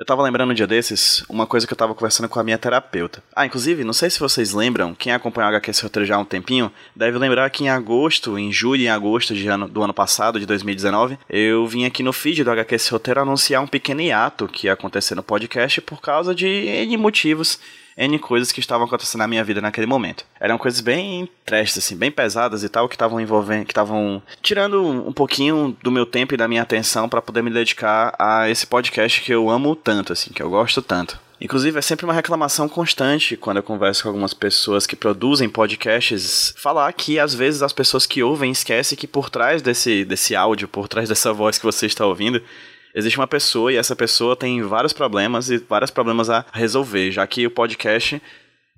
Eu tava lembrando um dia desses, uma coisa que eu tava conversando com a minha terapeuta. Ah, inclusive, não sei se vocês lembram, quem acompanha o HQ Roteiro já há um tempinho, deve lembrar que em agosto, em julho e em agosto ano, do ano passado, de 2019, eu vim aqui no feed do HQ Roteiro anunciar um pequeno hiato que ia acontecer no podcast por causa de N motivos N coisas que estavam acontecendo na minha vida naquele momento. Eram coisas bem tristes, assim, bem pesadas e tal, que estavam envolvendo, que estavam tirando um pouquinho do meu tempo e da minha atenção para poder me dedicar a esse podcast que eu amo tanto, assim, que eu gosto tanto. Inclusive, é sempre uma reclamação constante quando eu converso com algumas pessoas que produzem podcasts, falar que às vezes as pessoas que ouvem esquecem que por trás desse, desse áudio, por trás dessa voz que você está ouvindo, existe uma pessoa e essa pessoa tem vários problemas e vários problemas a resolver, já que o podcast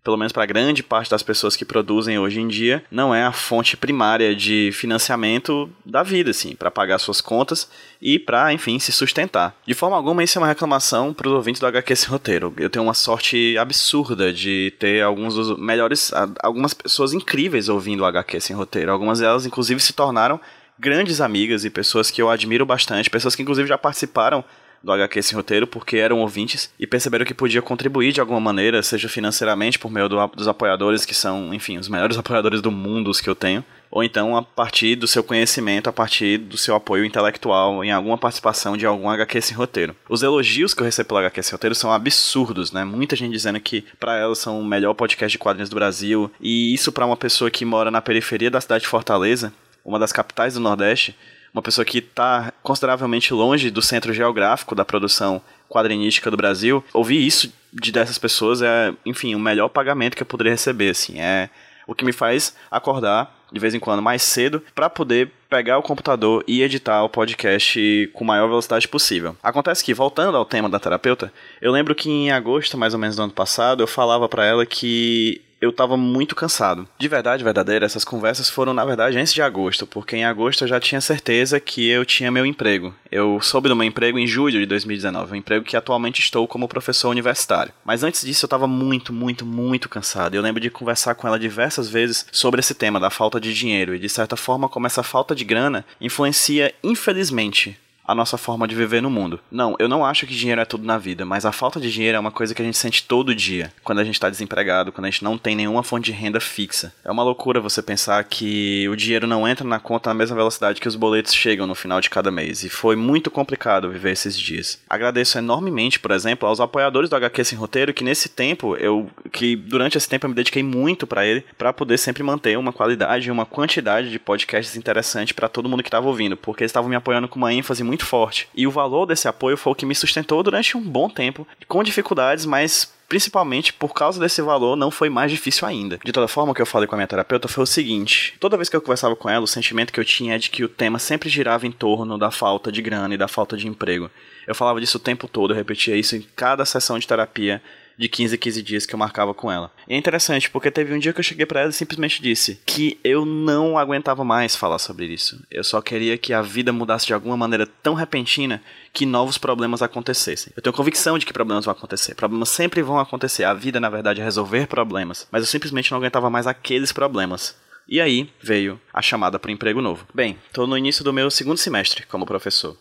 pelo menos para grande parte das pessoas que produzem hoje em dia, não é a fonte primária de financiamento da vida, assim, para pagar suas contas e para, enfim, se sustentar. De forma alguma, isso é uma reclamação para os ouvintes do HQ Sem Roteiro. Eu tenho uma sorte absurda de ter alguns dos melhores, algumas pessoas incríveis ouvindo o HQ Sem Roteiro. Algumas delas, inclusive, se tornaram grandes amigas e pessoas que eu admiro bastante, pessoas que inclusive já participaram do HQ Sem Roteiro porque eram ouvintes e perceberam que podia contribuir de alguma maneira, seja financeiramente por meio do, dos apoiadores que são, enfim, os melhores apoiadores do mundo os que eu tenho, ou então a partir do seu conhecimento, a partir do seu apoio intelectual em alguma participação de algum HQ Sem Roteiro. Os elogios que eu recebo pelo HQ Sem Roteiro são absurdos, né? Muita gente dizendo que para elas são o melhor podcast de quadrinhos do Brasil, e isso para uma pessoa que mora na periferia da cidade de Fortaleza, uma das capitais do Nordeste, uma pessoa que está consideravelmente longe do centro geográfico da produção quadrinística do Brasil, ouvir isso de dessas pessoas é, enfim, o melhor pagamento que eu poderia receber, assim, é o que me faz acordar de vez em quando mais cedo para poder pegar o computador e editar o podcast com a maior velocidade possível. Acontece que, voltando ao tema da terapeuta, eu lembro que em agosto, mais ou menos do ano passado, eu falava para ela que eu tava muito cansado. De verdade, verdadeira, essas conversas foram, na verdade, antes de agosto, porque em agosto eu já tinha certeza que eu tinha meu emprego. Eu soube do meu emprego em julho de 2019, um emprego que atualmente estou como professor universitário. Mas antes disso eu tava muito, muito, muito cansado. Eu lembro de conversar com ela diversas vezes sobre esse tema da falta de dinheiro e de certa forma como essa falta de grana influencia, infelizmente, a nossa forma de viver no mundo. Não, eu não acho que dinheiro é tudo na vida, mas a falta de dinheiro é uma coisa que a gente sente todo dia, quando a gente está desempregado, quando a gente não tem nenhuma fonte de renda fixa. É uma loucura você pensar que o dinheiro não entra na conta na mesma velocidade que os boletos chegam no final de cada mês, e foi muito complicado viver esses dias. Agradeço enormemente, por exemplo, aos apoiadores do HQ Sem Roteiro, que nesse tempo, eu que durante esse tempo eu me dediquei muito para ele, para poder sempre manter uma qualidade e uma quantidade de podcasts interessante para todo mundo que estava ouvindo, porque eles estavam me apoiando com uma ênfase muito forte. E o valor desse apoio foi o que me sustentou durante um bom tempo, com dificuldades, mas principalmente por causa desse valor, não foi mais difícil ainda. De toda forma, o que eu falei com a minha terapeuta foi o seguinte: toda vez que eu conversava com ela, o sentimento que eu tinha é de que o tema sempre girava em torno da falta de grana e da falta de emprego. Eu falava disso o tempo todo, eu repetia isso em cada sessão de terapia de 15 a 15 dias que eu marcava com ela. E é interessante, porque teve um dia que eu cheguei para ela e simplesmente disse que eu não aguentava mais falar sobre isso. Eu só queria que a vida mudasse de alguma maneira tão repentina que novos problemas acontecessem. Eu tenho convicção de que problemas vão acontecer. Problemas sempre vão acontecer. A vida, na verdade, é resolver problemas. Mas eu simplesmente não aguentava mais aqueles problemas. E aí veio a chamada para emprego novo. Bem, estou no início do meu segundo semestre como professor.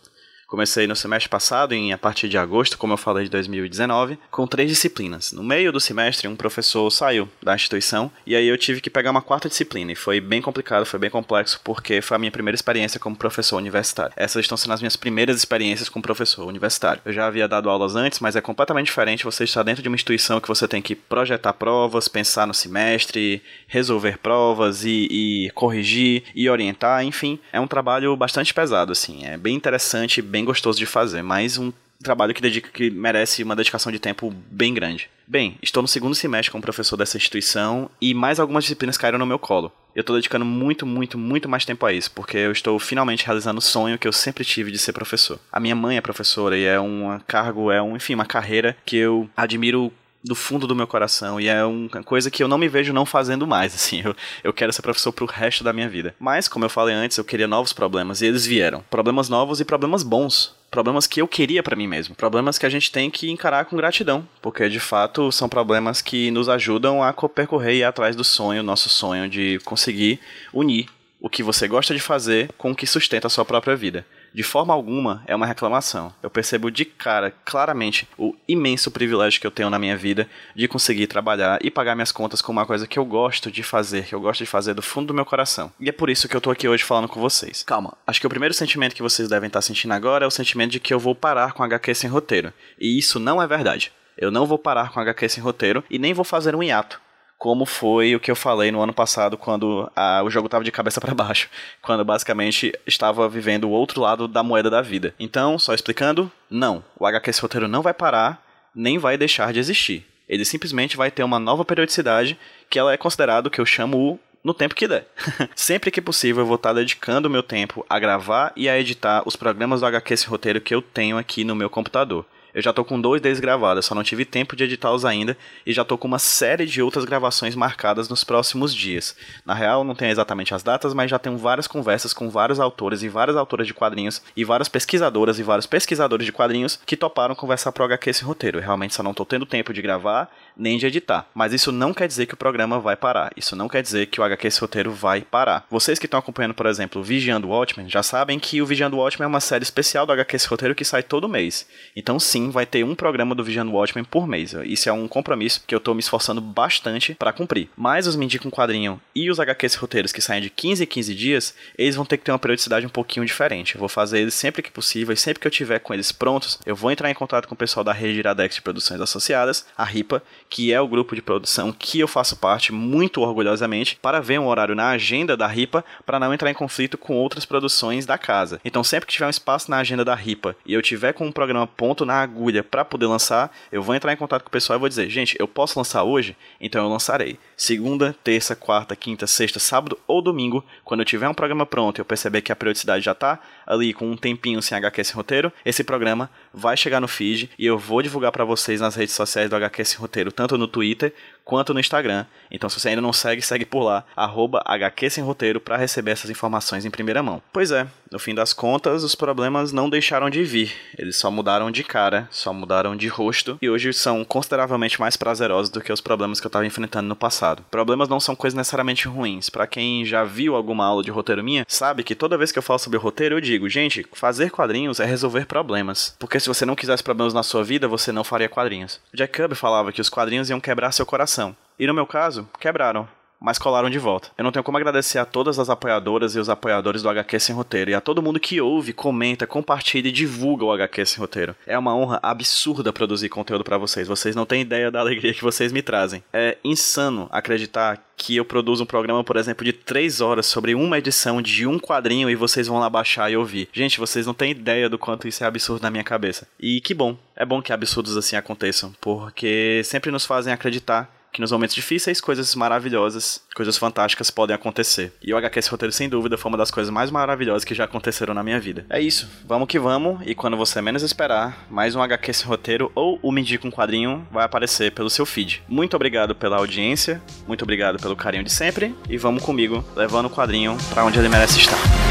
Comecei no semestre passado, em a partir de agosto, como eu falei, de 2019, com três disciplinas. No meio do semestre, um professor saiu da instituição e aí eu tive que pegar uma quarta disciplina. E foi bem complicado, foi bem complexo, porque foi a minha primeira experiência como professor universitário. Essas estão sendo as minhas primeiras experiências como professor universitário. Eu já havia dado aulas antes, mas é completamente diferente você estar dentro de uma instituição que você tem que projetar provas, pensar no semestre, resolver provas e, e corrigir e orientar, enfim. É um trabalho bastante pesado, assim. É bem interessante, bem bem gostoso de fazer, mas um trabalho que, dedica, que merece uma dedicação de tempo bem grande. Bem, estou no segundo semestre como professor dessa instituição e mais algumas disciplinas caíram no meu colo. Eu estou dedicando muito, muito, muito mais tempo a isso, porque eu estou finalmente realizando o sonho que eu sempre tive de ser professor. A minha mãe é professora e é um cargo, é um, enfim, uma carreira que eu admiro do fundo do meu coração e é uma coisa que eu não me vejo não fazendo mais, assim, eu, eu quero ser professor pro resto da minha vida. Mas, como eu falei antes, eu queria novos problemas e eles vieram. Problemas novos e problemas bons. Problemas que eu queria para mim mesmo. Problemas que a gente tem que encarar com gratidão, porque de fato são problemas que nos ajudam a percorrer e ir atrás do sonho, nosso sonho de conseguir unir o que você gosta de fazer com o que sustenta a sua própria vida. De forma alguma é uma reclamação. Eu percebo de cara, claramente, o imenso privilégio que eu tenho na minha vida de conseguir trabalhar e pagar minhas contas com uma coisa que eu gosto de fazer, que eu gosto de fazer do fundo do meu coração. E é por isso que eu tô aqui hoje falando com vocês. Calma, acho que o primeiro sentimento que vocês devem estar sentindo agora é o sentimento de que eu vou parar com HQ sem roteiro. E isso não é verdade. Eu não vou parar com HQ sem roteiro e nem vou fazer um hiato como foi o que eu falei no ano passado quando a, o jogo estava de cabeça para baixo, quando basicamente estava vivendo o outro lado da moeda da vida. Então, só explicando, não, o HQ esse roteiro não vai parar, nem vai deixar de existir. Ele simplesmente vai ter uma nova periodicidade que ela é considerado que eu chamo o no tempo que der. Sempre que possível, eu vou estar dedicando o meu tempo a gravar e a editar os programas do HQ esse roteiro que eu tenho aqui no meu computador. Eu já tô com dois deles gravados, só não tive tempo de editá-los ainda e já tô com uma série de outras gravações marcadas nos próximos dias. Na real, não tenho exatamente as datas, mas já tenho várias conversas com vários autores e várias autoras de quadrinhos e várias pesquisadoras e vários pesquisadores de quadrinhos que toparam conversar pro HQ esse roteiro. Eu realmente só não tô tendo tempo de gravar nem de editar. Mas isso não quer dizer que o programa vai parar. Isso não quer dizer que o HQ esse roteiro vai parar. Vocês que estão acompanhando, por exemplo, o Vigiando Watchmen, já sabem que o Vigiando Watchmen é uma série especial do HQ esse roteiro que sai todo mês. Então sim, vai ter um programa do Vigiando Watchmen por mês. Isso é um compromisso que eu tô me esforçando bastante para cumprir. Mas os Me Indica um Quadrinho e os HQ esse roteiros que saem de 15 em 15 dias, eles vão ter que ter uma periodicidade um pouquinho diferente. Eu vou fazer eles sempre que possível e sempre que eu tiver com eles prontos, eu vou entrar em contato com o pessoal da rede Iradex de Produções Associadas, a RIPA, que é o grupo de produção que eu faço parte muito orgulhosamente, para ver um horário na agenda da RIPA para não entrar em conflito com outras produções da casa. Então, sempre que tiver um espaço na agenda da RIPA e eu tiver com um programa ponto na agulha para poder lançar, eu vou entrar em contato com o pessoal e vou dizer: gente, eu posso lançar hoje? Então eu lançarei. Segunda, terça, quarta, quinta, sexta, sábado ou domingo, quando eu tiver um programa pronto e eu perceber que a periodicidade já está ali com um tempinho sem HQ esse roteiro, esse programa vai chegar no feed e eu vou divulgar para vocês nas redes sociais do HQ esse roteiro, tanto no Twitter quanto no Instagram. Então, se você ainda não segue, segue por lá, arroba HQ Sem Roteiro, para receber essas informações em primeira mão. Pois é, no fim das contas, os problemas não deixaram de vir. Eles só mudaram de cara, só mudaram de rosto, e hoje são consideravelmente mais prazerosos do que os problemas que eu estava enfrentando no passado. Problemas não são coisas necessariamente ruins. Para quem já viu alguma aula de roteiro minha, sabe que toda vez que eu falo sobre roteiro, eu digo, gente, fazer quadrinhos é resolver problemas. Porque se você não quisesse problemas na sua vida, você não faria quadrinhos. Jack Kirby falava que os quadrinhos iam quebrar seu coração e no meu caso, quebraram mas colaram de volta. Eu não tenho como agradecer a todas as apoiadoras e os apoiadores do HQ Sem Roteiro e a todo mundo que ouve, comenta, compartilha e divulga o HQ Sem Roteiro. É uma honra absurda produzir conteúdo para vocês. Vocês não têm ideia da alegria que vocês me trazem. É insano acreditar que eu produzo um programa, por exemplo, de três horas sobre uma edição de um quadrinho e vocês vão lá baixar e ouvir. Gente, vocês não têm ideia do quanto isso é absurdo na minha cabeça. E que bom. É bom que absurdos assim aconteçam, porque sempre nos fazem acreditar que nos momentos difíceis, coisas maravilhosas, coisas fantásticas podem acontecer. E o HQ esse roteiro, sem dúvida, foi uma das coisas mais maravilhosas que já aconteceram na minha vida. É isso, vamos que vamos, e quando você menos esperar, mais um HQ esse roteiro ou o Me um Quadrinho vai aparecer pelo seu feed. Muito obrigado pela audiência, muito obrigado pelo carinho de sempre, e vamos comigo, levando o quadrinho para onde ele merece estar.